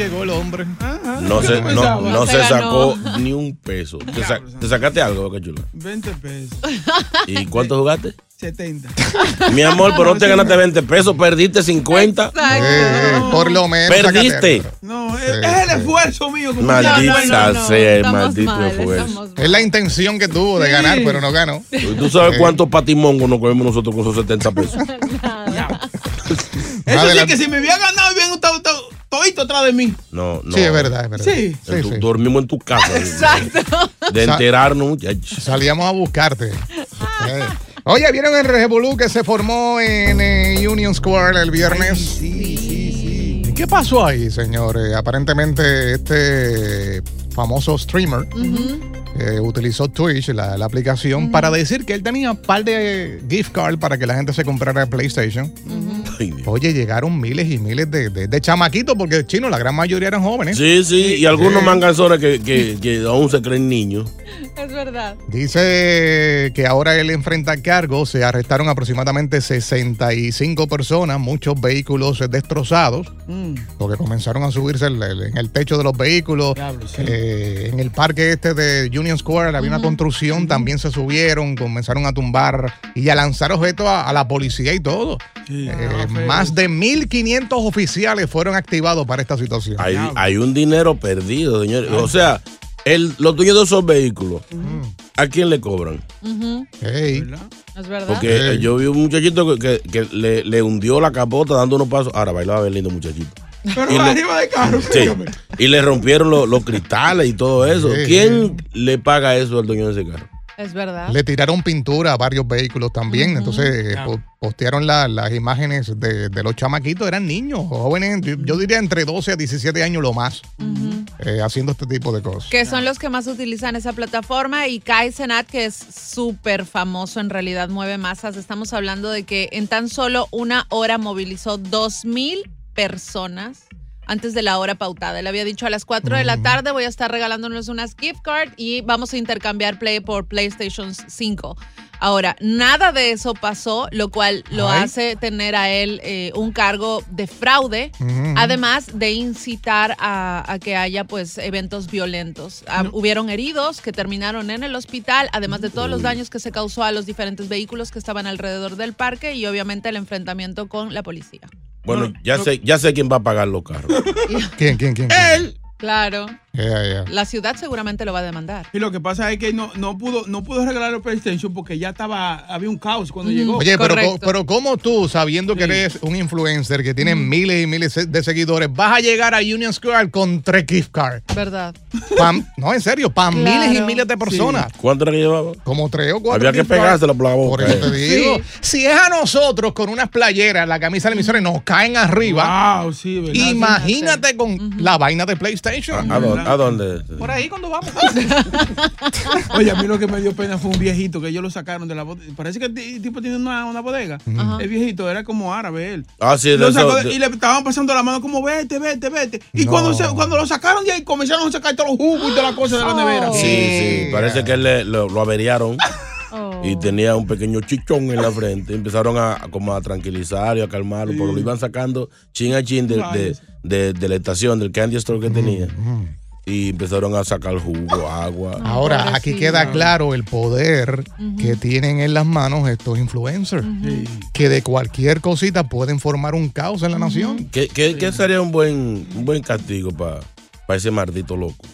llegó el hombre. No se, no, no se sacó ni un peso. ¿Te, sa- te sacaste algo, Boca Chula? 20 pesos. ¿Y cuánto jugaste? 70. Mi amor, pero no te ganaste 20 pesos, perdiste 50. Eh, por lo menos. Perdiste. No, es, es el esfuerzo mío. que Maldita No, no, sea el maldito mal, esfuerzo. Es la intención que tuvo de ganar, pero no ganó. ¿Tú sabes cuántos patimongos nos comemos nosotros con esos 70 pesos? Eso sí que si me había ganado, bien estado estado todito atrás de mí. No, no. Sí, es verdad, es verdad. Sí. Sí, En tu- sí. Dormimos en tu casa. Exacto. De enterarnos, muchachos. Salíamos a buscarte. Eh. Oye, ¿vieron el revolú que se formó en eh, Union Square el viernes? Sí, sí, sí. ¿Qué pasó ahí, señores? Aparentemente este famoso streamer eh, utilizó Twitch, la, la aplicación, para decir que él tenía un par de gift cards para que la gente se comprara PlayStation. Oye, llegaron miles y miles de, de- de chamaquitos, porque chino, la gran mayoría eran jóvenes. Sí, sí, y algunos manganzones que, que, que aún se creen niños. Es verdad. Dice que ahora él enfrenta cargos. Se arrestaron aproximadamente 65 personas, muchos vehículos destrozados, Mm. porque comenzaron a subirse el- el- en el techo de los vehículos. Diablo, sí. Eh, en el parque este de Union Square había una construcción, también se subieron, comenzaron a tumbar y a lanzar objetos a, a la policía y todo. Sí, Eh, feo. más de 1.500 oficiales fueron activados para esta situación. Hay, hay un dinero perdido, señores. O sea, el, los dueños de esos vehículos, ¿a quién le cobran? Hey. ¿Verdad? Es verdad. Porque eh, yo vi un muchachito que, que- que le, le hundió la capota dando unos pasos. Ahora bailaba bien lindo muchachito. Pero Y arriba de carro, Sí. Y le rompieron los, los cristales y todo eso. ¿Quién le paga eso al dueño de ese carro? Es verdad. Le tiraron pintura a varios vehículos también. Entonces eh, po- postearon la- las imágenes de, de los chamaquitos. Eran niños, jóvenes, yo, yo diría entre 12 a 17 años lo más, eh, haciendo este tipo de cosas. Que son los que más utilizan esa plataforma y Kai Senat, que es súper famoso, en realidad mueve masas. Estamos hablando de que en tan solo una hora movilizó dos mil personas antes de la hora pautada. Él había dicho a las 4 de la tarde voy a estar regalándonos unas gift cards y vamos a intercambiar Play por PlayStation 5. Ahora, nada de eso pasó, lo cual lo Ay. hace tener a él eh, un cargo de fraude, además de incitar a, a que haya pues eventos violentos. Ah, Hubieron heridos que terminaron en el hospital, además de todos los daños que se causó a los diferentes vehículos que estaban alrededor del parque y obviamente el enfrentamiento con la policía. Bueno, ya sé, ya sé quién va a pagar los carros. ¿Quién, quién, quién? quién? Él. Claro. La ciudad seguramente lo va a demandar. Y lo que pasa es que no, no pudo no pudo regalar el PlayStation porque ya estaba había un caos cuando llegó. Oye, pero, pero ¿cómo tú, sabiendo que eres un influencer que tiene miles y miles de seguidores, vas a llegar a Union Square con tres gift cards? ¿Verdad? No, en serio, para Claro. miles y miles de personas. ¿Cuánto era que llevaba? Como tres o cuatro. Había que pegársela por la boca. Por eso te eh. digo. Sí. Si es a nosotros con unas playeras, la camisa de y nos caen arriba, Wow, sí, ¿verdad? imagínate con la vaina de PlayStation. ¿A, dónde, a dónde? Por ahí cuando vamos. Oye, a mí lo que me dio pena fue un viejito que ellos lo sacaron de la bodega. Parece que el ti- tipo tiene una, una bodega. El viejito era como árabe él. Ah, sí, de Lo sacó de- de- y le estaban pasando la mano como vete, vete, vete. Y No. cuando, se- cuando lo sacaron de ahí comenzaron a sacar todos los jugos y todas las cosas de la nevera. Sí, sí. Parece que él le- lo, lo averiaron Oh. y tenía un pequeño chichón en la frente. Empezaron a, a como a tranquilizar y a calmarlo, pero lo iban sacando chin a chin de, de- de- de la estación, del candy store que tenía. Y empezaron a sacar jugo, agua. Ahora, aquí queda claro el poder que tienen en las manos estos influencers, que de cualquier cosita pueden formar un caos en la nación. ¿Qué, qué- qué sería un buen, un buen castigo para ese maldito loco?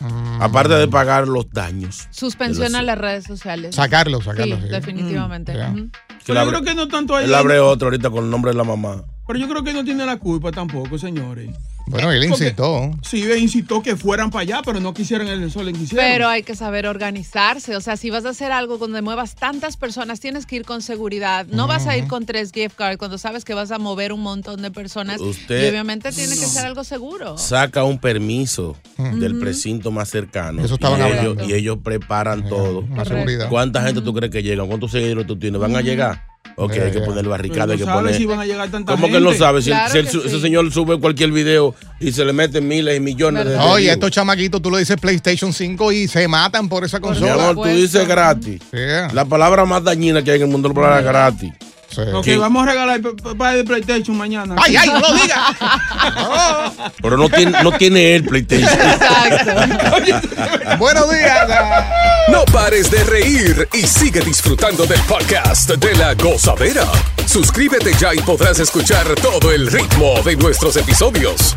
Mm. Aparte de pagar los daños. Suspensión a las redes sociales. Sacarlo, sacarlo, Sí, sí. definitivamente. Mm. Que Pero yo creo que no tanto ahí. Él abre otro ahorita con el nombre de la mamá. Pero yo creo que no tiene la culpa tampoco, señores. Bueno, él Porque- incitó. Sí, él incitó que fueran para allá, pero no quisieran el sol en quisieran. Pero hay que saber organizarse. O sea, si vas a hacer algo donde muevas tantas personas, tienes que ir con seguridad. No vas a ir con tres gift cards cuando sabes que vas a mover un montón de personas. Usted- y obviamente tiene que ser algo seguro. Saca un permiso del precinto más cercano. Eso estaban y, hablando. ellos, y ellos preparan todo. La seguridad. ¿Cuánta gente tú crees que llegan? ¿Cuántos seguidores tú tienes? ¿Van a llegar? Ok, hay que poner barricada, hay que poner. si van a llegar tanta ¿Cómo que él no gente. sabe? Si, Claro que sí. ese señor sube cualquier video y se le meten miles y millones de Oye, estos chamaquitos, tú lo dices PlayStation 5 y se matan por esa Mi consola. amor, tú dices gratis. Yeah. La palabra más dañina que hay en el mundo es la palabra gratis. Sí. Ok, ¿Qué? vamos a regalar el p- p- de PlayStation mañana. ¡Ay, ay, no lo digas! Pero no tiene, no tiene él PlayStation. Exacto. Buenos días. No pares de reír y sigue disfrutando del podcast de la gozadera. Suscríbete ya y podrás escuchar todo el ritmo de nuestros episodios.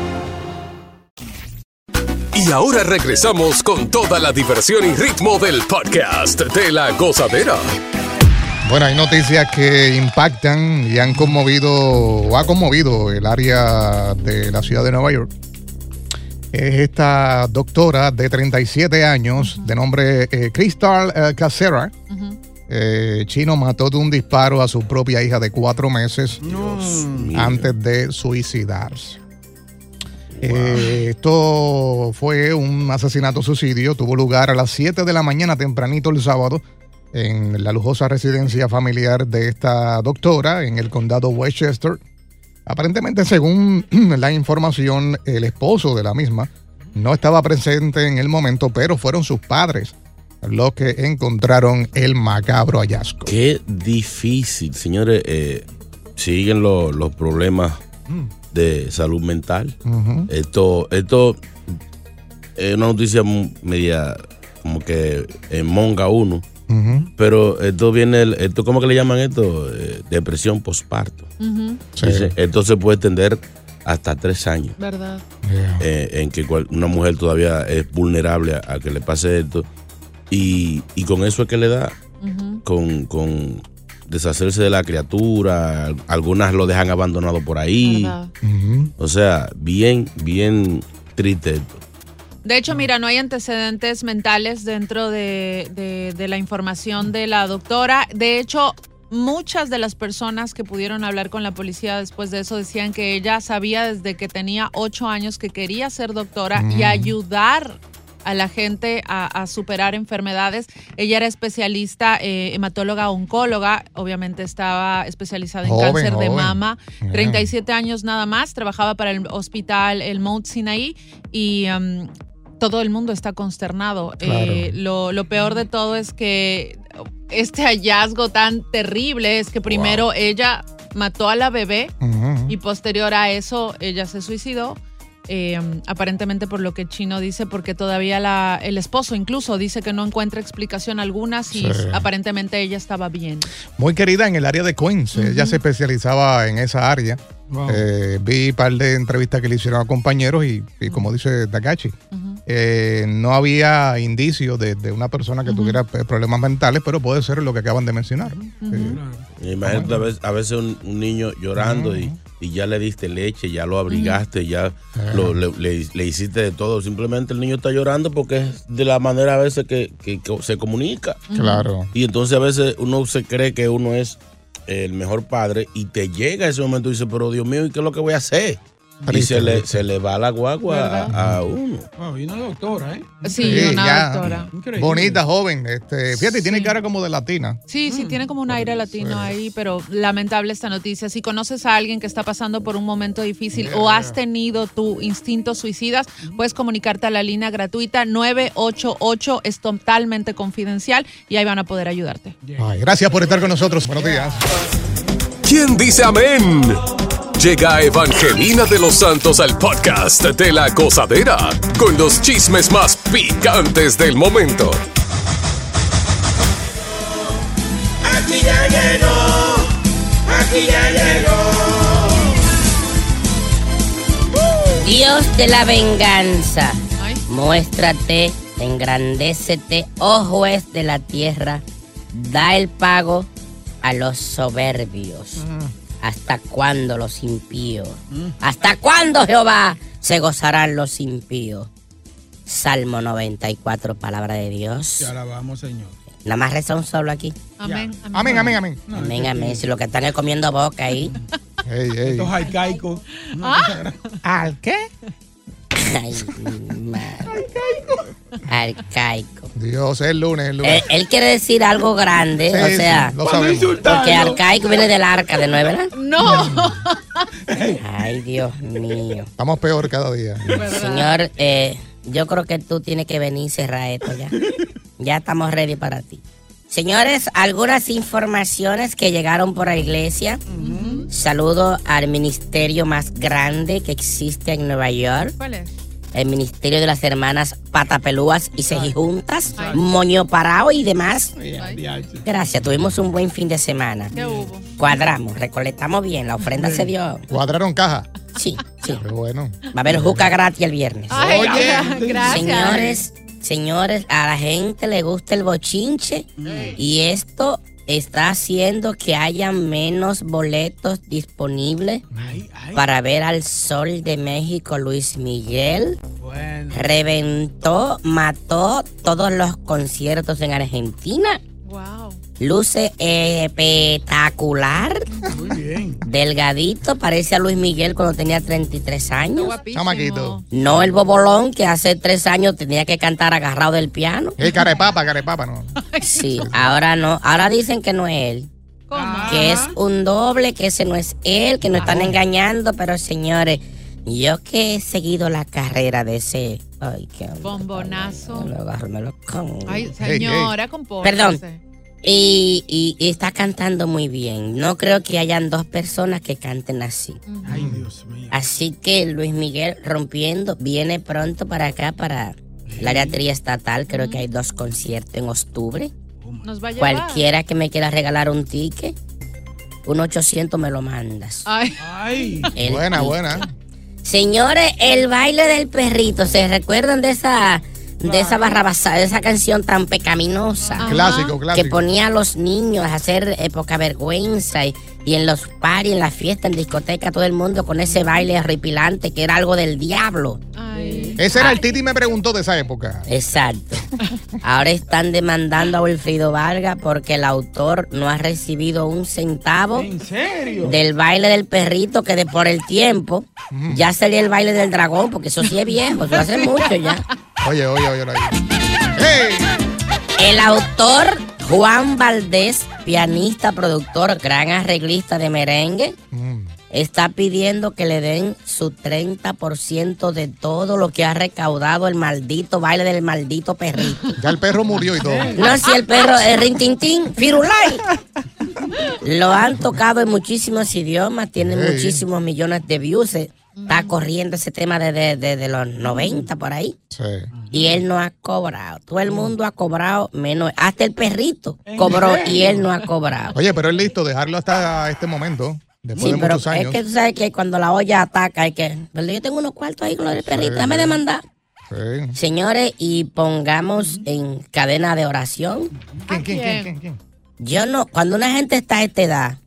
Y ahora regresamos con toda la diversión y ritmo del podcast de la gozadera. Bueno, hay noticias que impactan y han conmovido o ha conmovido el área de la ciudad de Nueva York. Es esta doctora de 37 años, de nombre eh, Crystal eh, Casera. Eh, Chino mató de un disparo a su propia hija de cuatro meses antes de suicidarse. Eh, esto fue un asesinato-suicidio. Tuvo lugar a las 7 de la mañana, tempranito el sábado, en la lujosa residencia familiar de esta doctora en el condado Westchester. Aparentemente, según la información, el esposo de la misma no estaba presente en el momento, pero fueron sus padres los que encontraron el macabro hallazgo. Qué difícil, señores. eh, siguen lo- los problemas de salud mental. Esto, esto es una noticia media como que en monga uno. Pero esto viene, esto, ¿cómo que le llaman esto? Eh, depresión posparto. Sí. Esto se puede extender hasta tres años. ¿Verdad? Yeah. eh, en que cual- una mujer todavía es vulnerable a, a que le pase esto. Y, y con eso es que le da, con, con deshacerse de la criatura, al- algunas lo dejan abandonado por ahí. ¿Verdad? O sea, bien, bien triste. esto. De hecho, mira, no hay antecedentes mentales dentro de, de- de la información de la doctora. De hecho, muchas de las personas que pudieron hablar con la policía después de eso decían que ella sabía desde que tenía ocho años que quería ser doctora y ayudar a la gente a, a superar enfermedades. Ella era especialista, eh, hematóloga, oncóloga, obviamente estaba especializada en Joven, cáncer de mama, Yeah. 37 años nada más, trabajaba para el hospital El Mount Sinai y um, todo el mundo está consternado. Claro. Eh, lo, lo peor de todo es que este hallazgo tan terrible es que primero ella mató a la bebé y posterior a eso ella se suicidó. Eh, aparentemente por lo que Chino dice, porque todavía la, el esposo incluso dice que no encuentra explicación alguna si Sí. aparentemente ella estaba bien. Muy querida en el área de Queens. Ella se especializaba en esa área. Wow. Eh, vi un par de entrevistas que le hicieron a compañeros y, y como dice Takachi, eh, no había indicios de, de una persona que tuviera eh, problemas mentales, pero puede ser lo que acaban de mencionar. Imagínate a veces, a veces un, un niño llorando y, y ya le diste leche, ya lo abrigaste, ya lo- le, le- le hiciste de todo. Simplemente el niño está llorando porque es de la manera a veces que, que- que se comunica. Claro. Y entonces a veces uno se cree que uno es el mejor padre y te llega ese momento y dice, pero Dios mío, ¿y qué es lo que voy a hacer? Y se le, se le va la guagua a, a uno. Wow, y una doctora, ¿eh? Sí, una ya. doctora. Bonita, joven. Este, fíjate, Sí. tiene cara como de latina. Sí, sí, tiene como un aire latino ahí, pero lamentable esta noticia. Si conoces a alguien que está pasando por un momento difícil o has tenido tu instinto suicidas, puedes comunicarte a la línea gratuita 988, es totalmente confidencial y ahí van a poder ayudarte. Ay, gracias por estar con nosotros. Buenos días. ¿Quién dice amén? Llega Evangelina de los Santos al podcast de la gozadera con los chismes más picantes del momento. Aquí ya llegó, aquí ya llegó. Dios de la venganza, muéstrate, engrandécete, oh juez de la tierra, da el pago a los soberbios. ¿Hasta cuándo los impíos? ¿Hasta cuándo, Jehová, se gozarán los impíos? Salmo 94, palabra de Dios. Te alabamos, Señor. Nada más reza un solo aquí. Amén. Amén, amén, amén. Amén, amén. Si lo que están es comiendo boca ahí. Estos arcaicos. ¿Al qué? Ay, madre. Arcaico. Dios, es el lunes, el lunes. Él, él quiere decir algo grande, Sí, o sí, sea, lo sabemos. porque arcaico viene del arca de nuevo, ¿verdad? No. Ay, Dios mío. Estamos peor cada día. Señor, eh, yo creo que tú tienes que venir y cerrar esto ya. Ya estamos ready para ti. Señores, algunas informaciones que llegaron por la iglesia. Saludo al ministerio más grande que existe en Nueva York. ¿Cuál es? El ministerio de las hermanas Patapelúas y Cejijuntas, Moño Parao y demás. Gracias, tuvimos un buen fin de semana. ¿Qué hubo? Cuadramos, recolectamos bien, la ofrenda se dio. ¿Cuadraron caja? Sí, sí. Qué bueno. Va a haber juca gratis el viernes. Ay, gracias. Señores, señores, a la gente le gusta el bochinche y esto está haciendo que haya menos boletos disponibles para ver al Sol de México Luis Miguel. Reventó, mató todos los conciertos en Argentina. Wow. Luce espectacular. Muy bien. Delgadito, parece a Luis Miguel cuando tenía 33 años. Chamaquito. No el bobolón que hace tres años tenía que cantar agarrado del piano. Eh, carepapa, carepapa, no. Sí, ahora no. Ahora dicen que no es él. Que es un doble, que ese no es él, que nos están engañando. Pero señores, yo que he seguido la carrera de ese. Ay, qué hombre, Bombonazo. me lo agarro, me lo como. Ay, señora, compórtese. Perdón. Y, y- y está cantando muy bien. No creo que hayan dos personas que canten así. Ay, Dios mío. Así que Luis Miguel rompiendo viene pronto para acá, para el área triestatal. Creo que hay dos conciertos en octubre. Nos va a llevar. Cualquiera que me quiera regalar un ticket, un 800 me lo mandas. Ay. Ay. Buena, ticket. buena. Señores, el baile del perrito, ¿se recuerdan de esa de esa barrabasada, de esa canción tan pecaminosa. Ajá. Clásico, clásico. Que ponía a los niños a hacer eh, poca vergüenza y, y en los parties, en la fiesta, en discoteca, todo el mundo con ese baile horripilante que era algo del diablo. Ese era el Titi me preguntó de esa época. Exacto. Ahora están demandando a Wilfrido Vargas porque el autor no ha recibido un centavo ¿En serio? del baile del perrito que de por el tiempo ya sería el baile del dragón, porque eso sí es viejo, eso hace mucho ya. Oye, oye, oye. oye. El autor Juan Valdés, pianista, productor, gran arreglista de merengue, está pidiendo que le den su 30% de todo lo que ha recaudado el maldito baile del maldito perrito. Ya el perro murió y todo. No, si el perro es rintintín, firulai. Lo han tocado en muchísimos idiomas, tiene Ey. muchísimos millones de views. Está corriendo ese tema desde de, de los 90 por ahí. Sí. Y él no ha cobrado. Todo el mundo ha cobrado menos. Hasta el perrito cobró y él no ha cobrado. Oye, pero es listo dejarlo hasta este momento. Después Sí, de pero muchos es años. que tú sabes que cuando la olla ataca hay que... ¿verdad? Yo tengo unos cuartos ahí con lo del perrito, déjame demandar. Sí. Señores, y pongamos en cadena de oración. ¿Quién, quién, quién, quién, quién? Yo no, cuando una gente está a esta edad,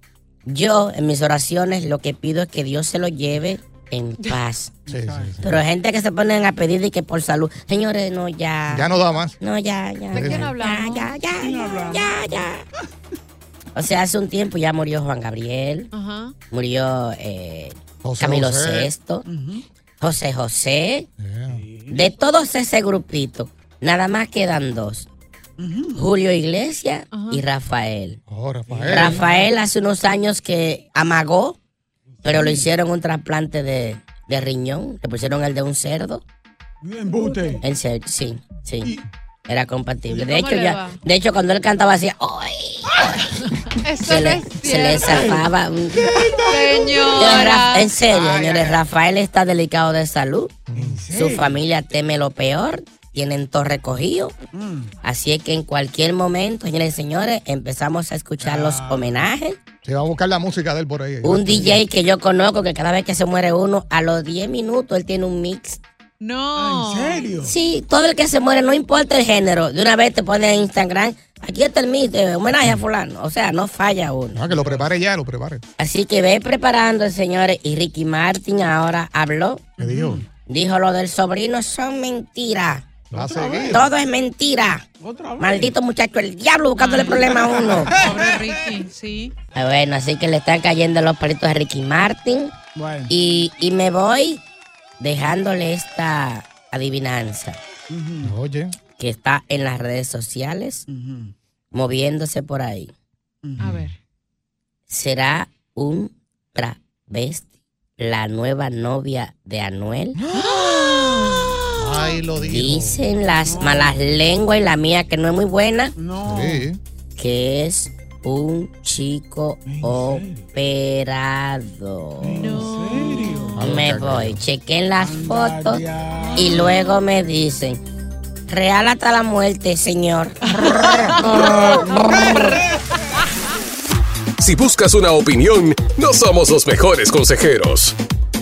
yo en mis oraciones lo que pido es que Dios se lo lleve en paz. Sí, sí, sí. Pero hay gente que se ponen a pedir y que por salud. Señores, no, ya. Ya no da más. No, ya, ya. ¿De quién ya, hablamos? Ya, ya, ya, ya, ya. O sea, hace un tiempo ya murió Juan Gabriel, Ajá. murió eh, José Camilo José. VI, José José. De todos ese grupito, nada más quedan dos. Julio Iglesias y Rafael. Oh, Rafael. Rafael hace unos años que amagó, pero le hicieron un trasplante de, de riñón, le pusieron el de un cerdo. Embute. En serio, sí, sí. Era compatible. De hecho, ya, de hecho, cuando él cantaba hacía, ¡ay! Eso Se no le, se le zafaba. un- Señora. Ra- En serio, señores, Rafael está delicado de salud. Su familia teme lo peor. Tienen todo recogido. Así es que en cualquier momento, señores y señores, empezamos a escuchar los homenajes. Se va a buscar la música de él por ahí. Un DJ que yo conozco que cada vez que se muere uno, a los 10 minutos él tiene un mix. No. ¿En serio? Sí, todo el que se muere, no importa el género, de una vez te pone en Instagram, aquí está el mix, de homenaje a fulano. O sea, no falla uno. Ah, que lo prepare ya, lo prepare. Así que ve preparando, señores. Y Ricky Martin ahora habló. ¿Qué dijo? Dijo lo del sobrino son mentiras. Va a seguir. Todo es mentira. Otra vez. Maldito muchacho, el diablo buscándole problemas a uno. Pobre Ricky, sí. Ah, Bueno, así que le están cayendo los palitos a Ricky Martin. Bueno. Y, y me voy dejándole esta adivinanza Oye. que está en las redes sociales, moviéndose por ahí. A ver. ¿Será un travesti la nueva novia de Anuel? Ay, lo dijo. Dicen las malas lenguas y la mía que no es muy buena, No. Sí. que es un chico operado. ¿En serio? Me voy, chequen las fotos y luego me dicen, real hasta la muerte, señor. Si buscas una opinión, no somos los mejores consejeros.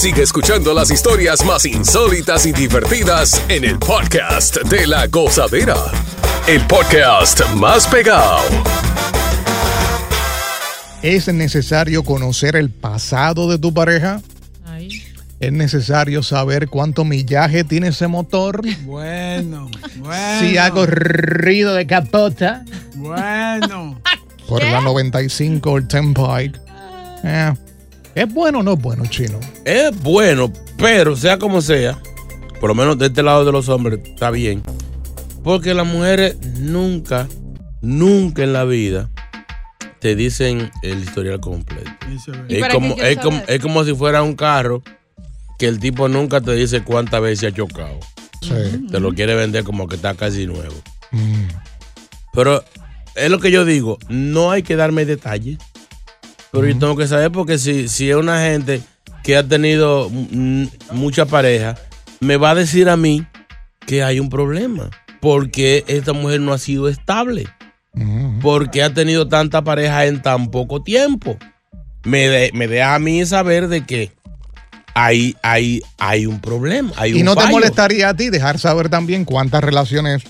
Sigue escuchando las historias más insólitas y divertidas en el podcast de la gozadera. El podcast más pegado. ¿Es necesario conocer el pasado de tu pareja? ¿Es necesario saber cuánto millaje tiene ese motor? Bueno, bueno. Si hago ruido de capota Bueno. por la 95 el Turnpike. Eh, ¿Es bueno o no es bueno, chino? Es bueno, pero sea como sea, por lo menos de este lado de los hombres, está bien. Porque las mujeres nunca, nunca en la vida te dicen el historial completo. ¿Y Es como, es, como, es como si fuera un carro que el tipo nunca te dice cuántas veces ha chocado. Te lo quiere vender como que está casi nuevo. Pero es lo que yo digo, no hay que darme detalles. Pero yo tengo que saber porque si, si es una gente que ha tenido mucha pareja, me va a decir a mí que hay un problema. Porque esta mujer no ha sido estable. Porque ha tenido tanta pareja en tan poco tiempo. Me, de- me deja a mí saber de que hay, hay, hay un problema. Hay ¿Y un no te molestaría a ti dejar saber también cuántas relaciones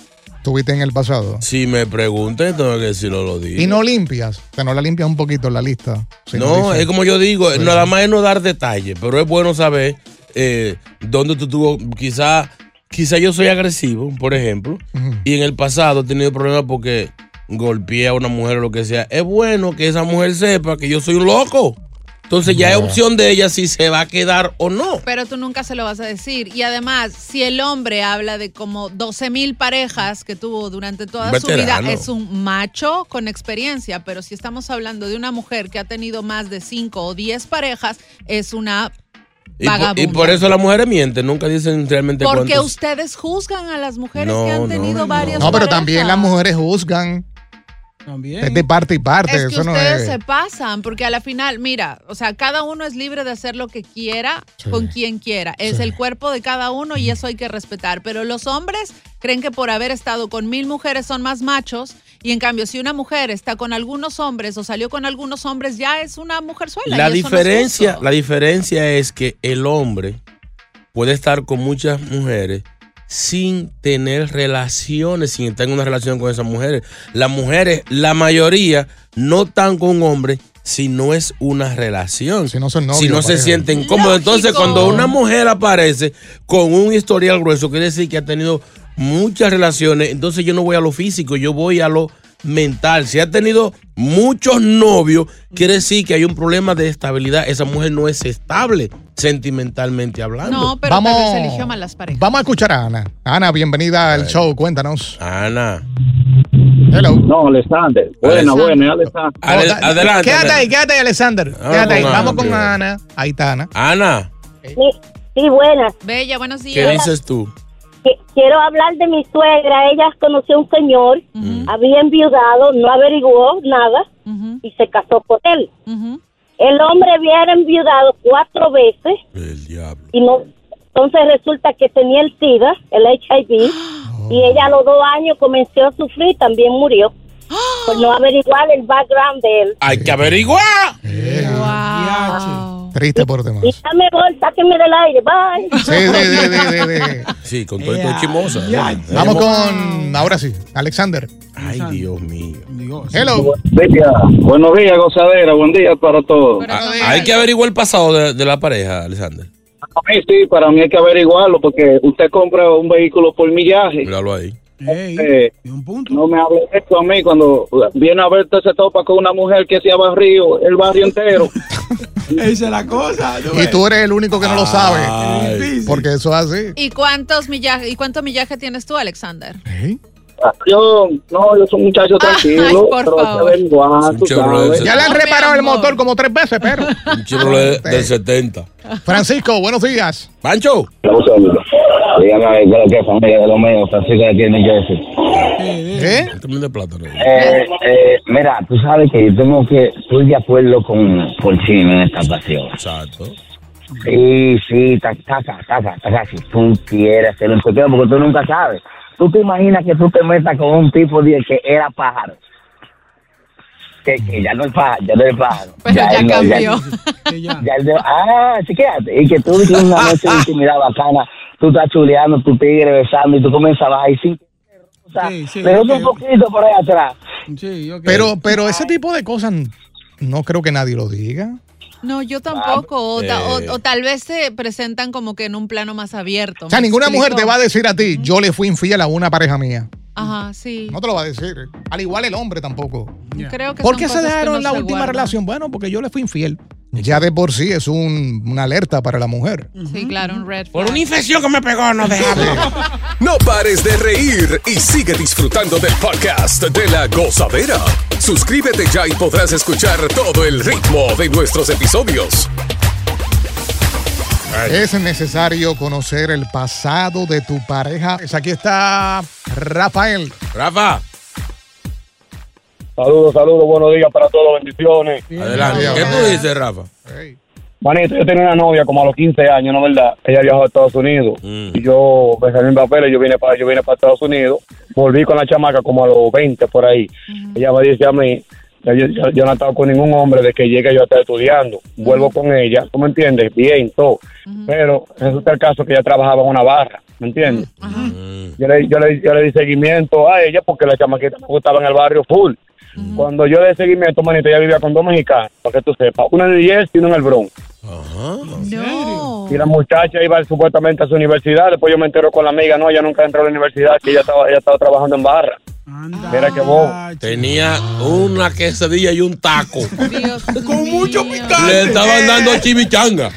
tuviste en el pasado? Si me preguntan, tengo que decirlo lo digo. Y no limpias, que no la limpias un poquito en la lista. Si No, es como yo digo, Sí. nada más es no dar detalles, pero es bueno saber eh, dónde tú tuvo, quizá, quizá yo soy agresivo, por ejemplo, y en el pasado he tenido problemas porque golpeé a una mujer o lo que sea. Es bueno que esa mujer sepa que yo soy un loco. Entonces ya es opción de ella si se va a quedar o no. Pero tú nunca se lo vas a decir. Y además, si el hombre habla de como 12 mil parejas que tuvo durante toda su vida, es un macho con experiencia. Pero si estamos hablando de una mujer que ha tenido más de 5 o 10 parejas, es una Y por, vagabunda. y por eso las mujeres mienten, nunca dicen realmente Porque cuántos. ustedes juzgan a las mujeres No, que han no, tenido varias No, pero parejas. también las mujeres juzgan. También. Es de parte y parte. Es que eso no ustedes es. se pasan, porque a la final, mira, o sea, cada uno es libre de hacer lo que quiera Sí. con quien quiera. Es el cuerpo de cada uno y eso hay que respetar. Pero los hombres creen que por haber estado con mil mujeres son más machos y en cambio si una mujer está con algunos hombres o salió con algunos hombres ya es una mujer suela. La y eso no es diferencia, la diferencia es que el hombre puede estar con muchas mujeres sin tener relaciones, sin estar en una relación con esas mujeres. Las mujeres, la mayoría, no están con un hombre si no es una relación. Si no son Si no novios, se sienten cómodos. Entonces, cuando una mujer aparece con un historial grueso, quiere decir que ha tenido muchas relaciones. Entonces, yo no voy a lo físico, yo voy a lo mental. Si ha tenido muchos novios, quiere decir que hay un problema de estabilidad. Esa mujer no es estable sentimentalmente hablando. No, pero tal vez eligió malas parejas. Vamos a escuchar a Ana. Ana, bienvenida al show. Cuéntanos. Ana. Hello. No, Alexander. Buena, buena, Alexander. Ale- adelante, Quédate ahí, quédate ahí, Alexander. Vamos Quédate ahí. Vamos Ana con. Ana. Ahí está Ana. Ana, Sí, buenas. Bella, buenos días. ¿qué dices tú? Que- Quiero hablar de mi suegra. Ella conoció a un señor, había enviudado, no averiguó nada y se casó con él. El hombre había enviudado cuatro veces y no. Entonces resulta que tenía el SIDA, el HIV, y ella a los dos años comenzó a sufrir, también murió. Por no averiguar el background de él. Hay que averiguar. Triste por demás. Dame voy, sáquenme del aire, bye. Sí, sí, sí, sí, sí, sí. Sí, con todo esto chimosa. Vamos con. Ahora sí, Alexander. Ay, Dios mío. Hello. Buenos días, gozadera. Buen día para todos. Ah, Hay que averiguar el pasado de, de la pareja, Alexander. A mí sí, para mí hay que averiguarlo porque usted compra un vehículo por millaje. Míralo ahí. Eh, no me hable de esto a mí cuando viene a verte se topa con una mujer que se ha barrido el barrio entero. Esa es la cosa. Y tú eres el único que no lo sabe. Porque eso es así. ¿Y cuántos millaje, y cuánto millaje tienes tú, Alexander? Yo, no, yo soy un muchacho tranquilo, por pero que favor. averiguar, tú sabes. Ya le han reparado el motor como tres veces, perro. Un Chevrolet del 70. Francisco, buenos días. Pancho. Dígame a ver, ¿qué es lo que es familia de los míos? Francisco de aquí en New Jersey. ¿Eh? Eh, eh, mira, tú sabes que yo tengo que, estoy de acuerdo con Porcino en esta ocasión. Exacto. Sí, sí, taca, taca, taca, si tú quieres hacer un pequeño, porque tú nunca sabes. Tú te imaginas que tú te metas con un tipo de que era pájaro. Que, que ya no es pájaro, ya no es pájaro. Pero ya él no- cambió. ya de- ah, sí, quédate. Y que tú dices una noche de intimidad bacana, tú estás chuleando, tu tigre besando y tú comienzas a bajar y sí. O sea, Sí, sí, le un poquito por ahí atrás. Sí, ok. Pero, pero ese tipo de cosas no creo que nadie lo diga. No, yo tampoco. O, ta- o- Eh. o tal vez se presentan como que en un plano más abierto. O sea, ¿me ninguna explico? mujer te va a decir a ti, yo le fui infiel a una pareja mía. Ajá, sí. No te lo va a decir. Al igual el hombre tampoco. Creo que ¿Por qué se dejaron no en la se última guardan. relación? Bueno, porque yo le fui infiel. Ya de por sí es un- una alerta para la mujer. Sí, claro, un red Por una infección que me pegó, no dejaba. No pares de reír y sigue disfrutando del podcast de la gozadera. Suscríbete ya y podrás escuchar todo el ritmo de nuestros episodios. Es necesario conocer el pasado de tu pareja. Pues Aquí está Rafael. Rafa. Saludos, saludos, buenos días para todos, bendiciones. Adelante. ¿Qué tú dices, Rafa? Manito, yo tenía una novia como a los 15 años, ¿no verdad? Ella viajó a Estados Unidos Mm. y yo me salí en papeles, yo vine para yo vine para Estados Unidos, volví con la chamaca como a los 20 por ahí. Ella me dice a mí, yo, yo- yo no he estado con ningún hombre de que llegue yo a estar estudiando. Vuelvo con ella, ¿tú me entiendes? Bien, todo. Pero resulta el caso que ella trabajaba en una barra, ¿me entiendes? Yo le, yo, le, yo le di seguimiento a ella porque la chamaquita me gustaba en el barrio full. Cuando yo le di seguimiento, manito, ella vivía con dos mexicanos, para que tú sepas. Una en el Yes y una en el Bronx. No. Y la muchacha iba supuestamente a su universidad. Después yo me entero con la amiga, no, ella nunca entró a la universidad, que ella estaba, ella estaba trabajando en barra. Mira qué bobo. Tenía una quesadilla y un taco. Con mucho picante. Le estaban dando chimichanga.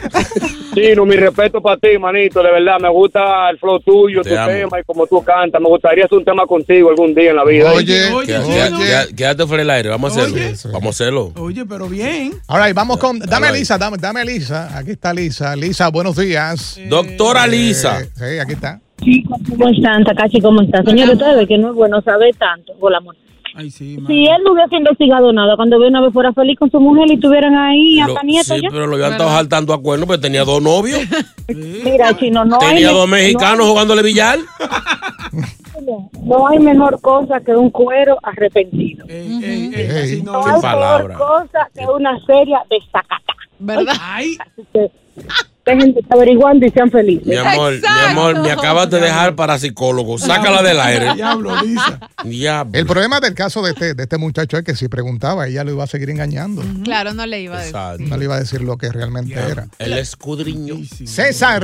Chino, mi respeto para ti, manito, de verdad, me gusta el flow tuyo, Te tu amo. tema y como tú cantas. Me gustaría hacer un tema contigo algún día en la vida. Quédate- quédate- Quédate fuera del aire. Vamos a hacerlo. Vamos a hacerlo. Oye, pero bien. Ahora, vamos con. Dame a ahí. Lisa, dame, dame a Lisa. Aquí está Lisa. Lisa, buenos días. Doctora Lisa. Eh, sí, aquí está. ¿Cómo están, Takachi? ¿Cómo están? Señores, ustedes ven que no es bueno saber tanto por la muerte. Si él no hubiese investigado nada, cuando ve una vez fuera feliz con su mujer y estuvieran ahí Lo- hasta nietos sí, ya. pero lo habían estado saltando a cuernos porque tenía dos novios. Mira, chino, no hay, tenía dos mexicanos no, jugándole billar. no hay mejor cosa que un cuero arrepentido. Ey, no qué hay palabra. mejor cosa que una seria desacata. ¿Verdad? Así que dejen de estar averiguando y sean felices. Mi amor, mi amor, me acabas de dejar para psicólogo. Sácala del aire. Diablo, Lisa. Diablo. El problema del caso de este, de este muchacho es que si preguntaba, ella lo iba a seguir engañando. Claro, no le iba a decir. No le iba a decir lo que realmente era. El escudriño. César.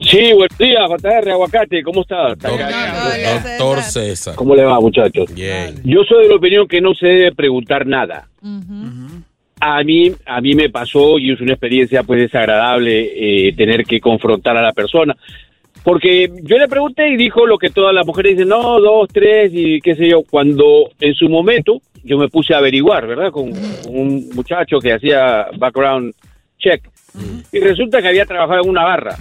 Sí, buen día, JR Aguacate, ¿cómo estás? Doctor César. ¿Cómo le va, muchachos? Bien. Yo soy de la opinión que no se debe preguntar nada. A mí, a mí me pasó y es una experiencia pues desagradable eh, tener que confrontar a la persona. Porque yo le pregunté y dijo lo que todas las mujeres dicen, no, dos, tres y qué sé yo. Cuando en su momento yo me puse a averiguar, ¿verdad? Con, con un muchacho que hacía background check. Y resulta que había trabajado en una barra.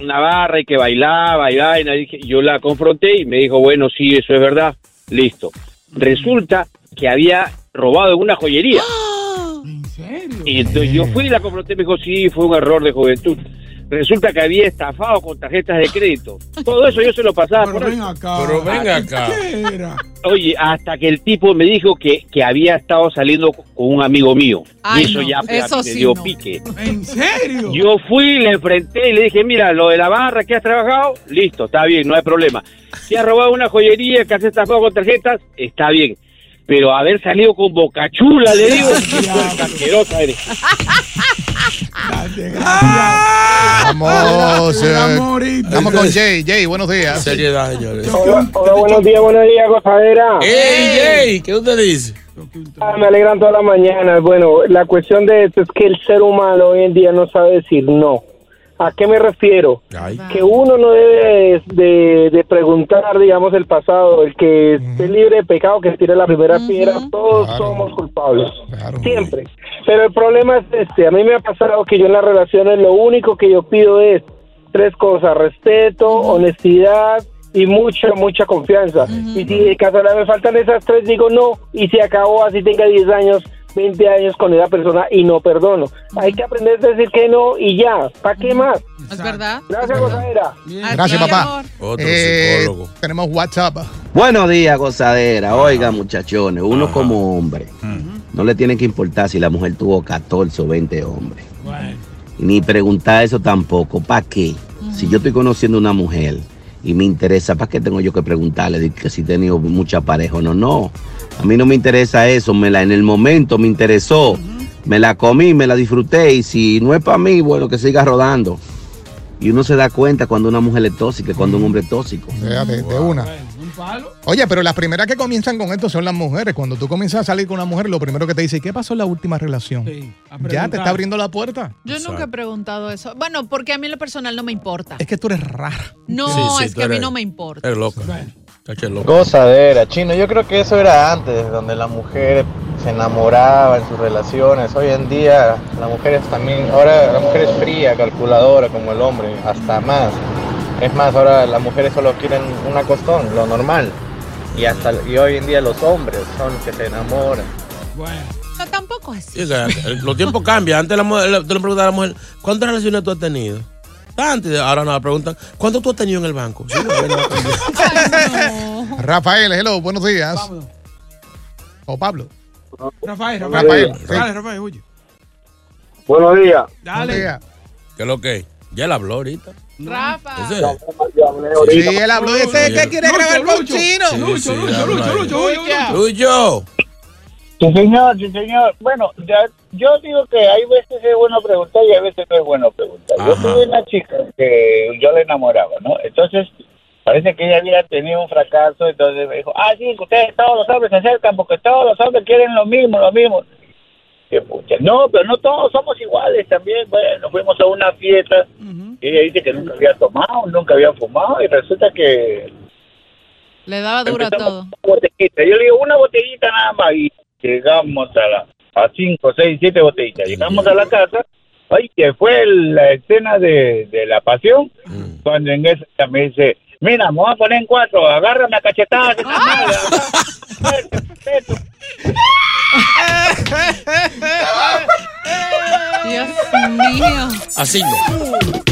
Una barra y que bailaba y vaina. Yo la confronté y me dijo, bueno, sí, eso es verdad. Listo. Resulta que había robado en una joyería. Y entonces yo fui y la confronté y me dijo, sí, fue un error de juventud. Resulta que había estafado con tarjetas de crédito. Todo eso yo se lo pasaba por ahí. Pero venga acá. Oye, hasta que el tipo me dijo que, que había estado saliendo con un amigo mío. Ay, y eso no, ya eso me sí dio no. pique. ¿En serio? Yo fui, le enfrenté y le dije, mira, lo de la barra que has trabajado, listo, está bien, no hay problema. Si has robado una joyería, que has estafado con tarjetas, está bien. Pero haber salido con bocachula, le digo, qué eres. Vamos, eh, vamos con Jay. Jay, buenos días. Seriedad, señores. Hola, hola, buenos días, buenos días, gozadera. ¡Ey, Jay! ¿Qué usted dice? Ah, me alegran toda la mañana. Bueno, la cuestión de esto es que el ser humano hoy en día no sabe decir no. ¿A qué me refiero? Que uno no debe de, de preguntar, digamos, el pasado. El que esté libre de pecado, que tire la primera piedra. Todos somos culpables. Siempre. Pero el problema es este. A mí me ha pasado que yo en las relaciones lo único que yo pido es tres cosas. Respeto, honestidad y mucha, mucha confianza. Y si de casualidad me faltan esas tres, digo no. Y se acabó, así tenga 10 años, 20 años con esa persona y no perdono. Hay que aprender a decir que no y ya. ¿Para qué más? ¿Es verdad? Gracias, gozadera. Gracias, papá. Otro Eh, psicólogo. tenemos WhatsApp. Buenos días, gozadera. Oiga, muchachones, uno como hombre, no le tiene que importar si la mujer tuvo 14 o 20 hombres. Ni preguntar eso tampoco. ¿Para qué? Si yo estoy conociendo una mujer y me interesa, ¿para qué tengo yo que preguntarle de que si he tenido mucha pareja o no? No. A mí no me interesa eso, me la, en el momento me interesó, me la comí, me la disfruté y si no es para mí, bueno, que siga rodando. Y uno se da cuenta cuando una mujer es tóxica, cuando un hombre es tóxico. De, de- de una. Oye, pero las primeras que comienzan con esto son las mujeres. Cuando tú comienzas a salir con una mujer, lo primero que te dice, ¿qué pasó en la última relación? ya te está abriendo la puerta. Yo nunca he preguntado eso. Bueno, porque a mí en lo personal no me importa. Es que tú eres rara. No, Sí, sí, es que a mí eres- no me importa. Es loca. Es loca. Gozadera, chino. Yo creo que eso era antes, donde la mujer se enamoraba en sus relaciones. Hoy en día la mujer es también, ahora la mujer es fría, calculadora como el hombre, hasta más. Es más, ahora las mujeres solo quieren un acostón, lo normal. Y hasta y hoy en día los hombres son los que se enamoran. No, tampoco es. Sí, que, eh, los tiempos cambian. Antes la mujer, le preguntabas a la mujer, ¿cuántas relaciones tú has tenido? Antes, ahora nos preguntan, ¿cuánto tú has tenido en el banco? Sí, no, no, no. Rafael, hello, buenos días. O Pablo. Rafael, Rafael. Rafael, sí. Dale, Rafael, oye. Buenos días. Dale. ¿Qué es lo que? Ya él habló ahorita. Rafa. Ese. Sí, él habló. Ese es que quiere grabar con Lucho. chino. Lucho, Lucho, Lucho. Lucho, Lucho. Sí, señor, sí, señor. Bueno, ya, yo digo que hay veces es bueno preguntar y hay veces no es bueno preguntar. Yo tuve una chica que yo le enamoraba, ¿no? Entonces, parece que ella había tenido un fracaso, entonces me dijo, ah, sí, que ustedes todos los hombres se acercan porque todos los hombres quieren lo mismo, lo mismo. Que pucha, no, pero no todos somos iguales también. Bueno, fuimos a una fiesta ella dice que nunca había tomado, nunca había fumado y resulta que Le daba duro a todo. una botellita. Yo le digo una botellita nada más y llegamos a la a cinco, seis, siete botellitas. Llegamos a la casa, ay, que fue la escena de, de la pasión, cuando en esa me dice, mira, me voy a poner en cuatro, agárrame a cachetadas vete". Dios mío. Así no.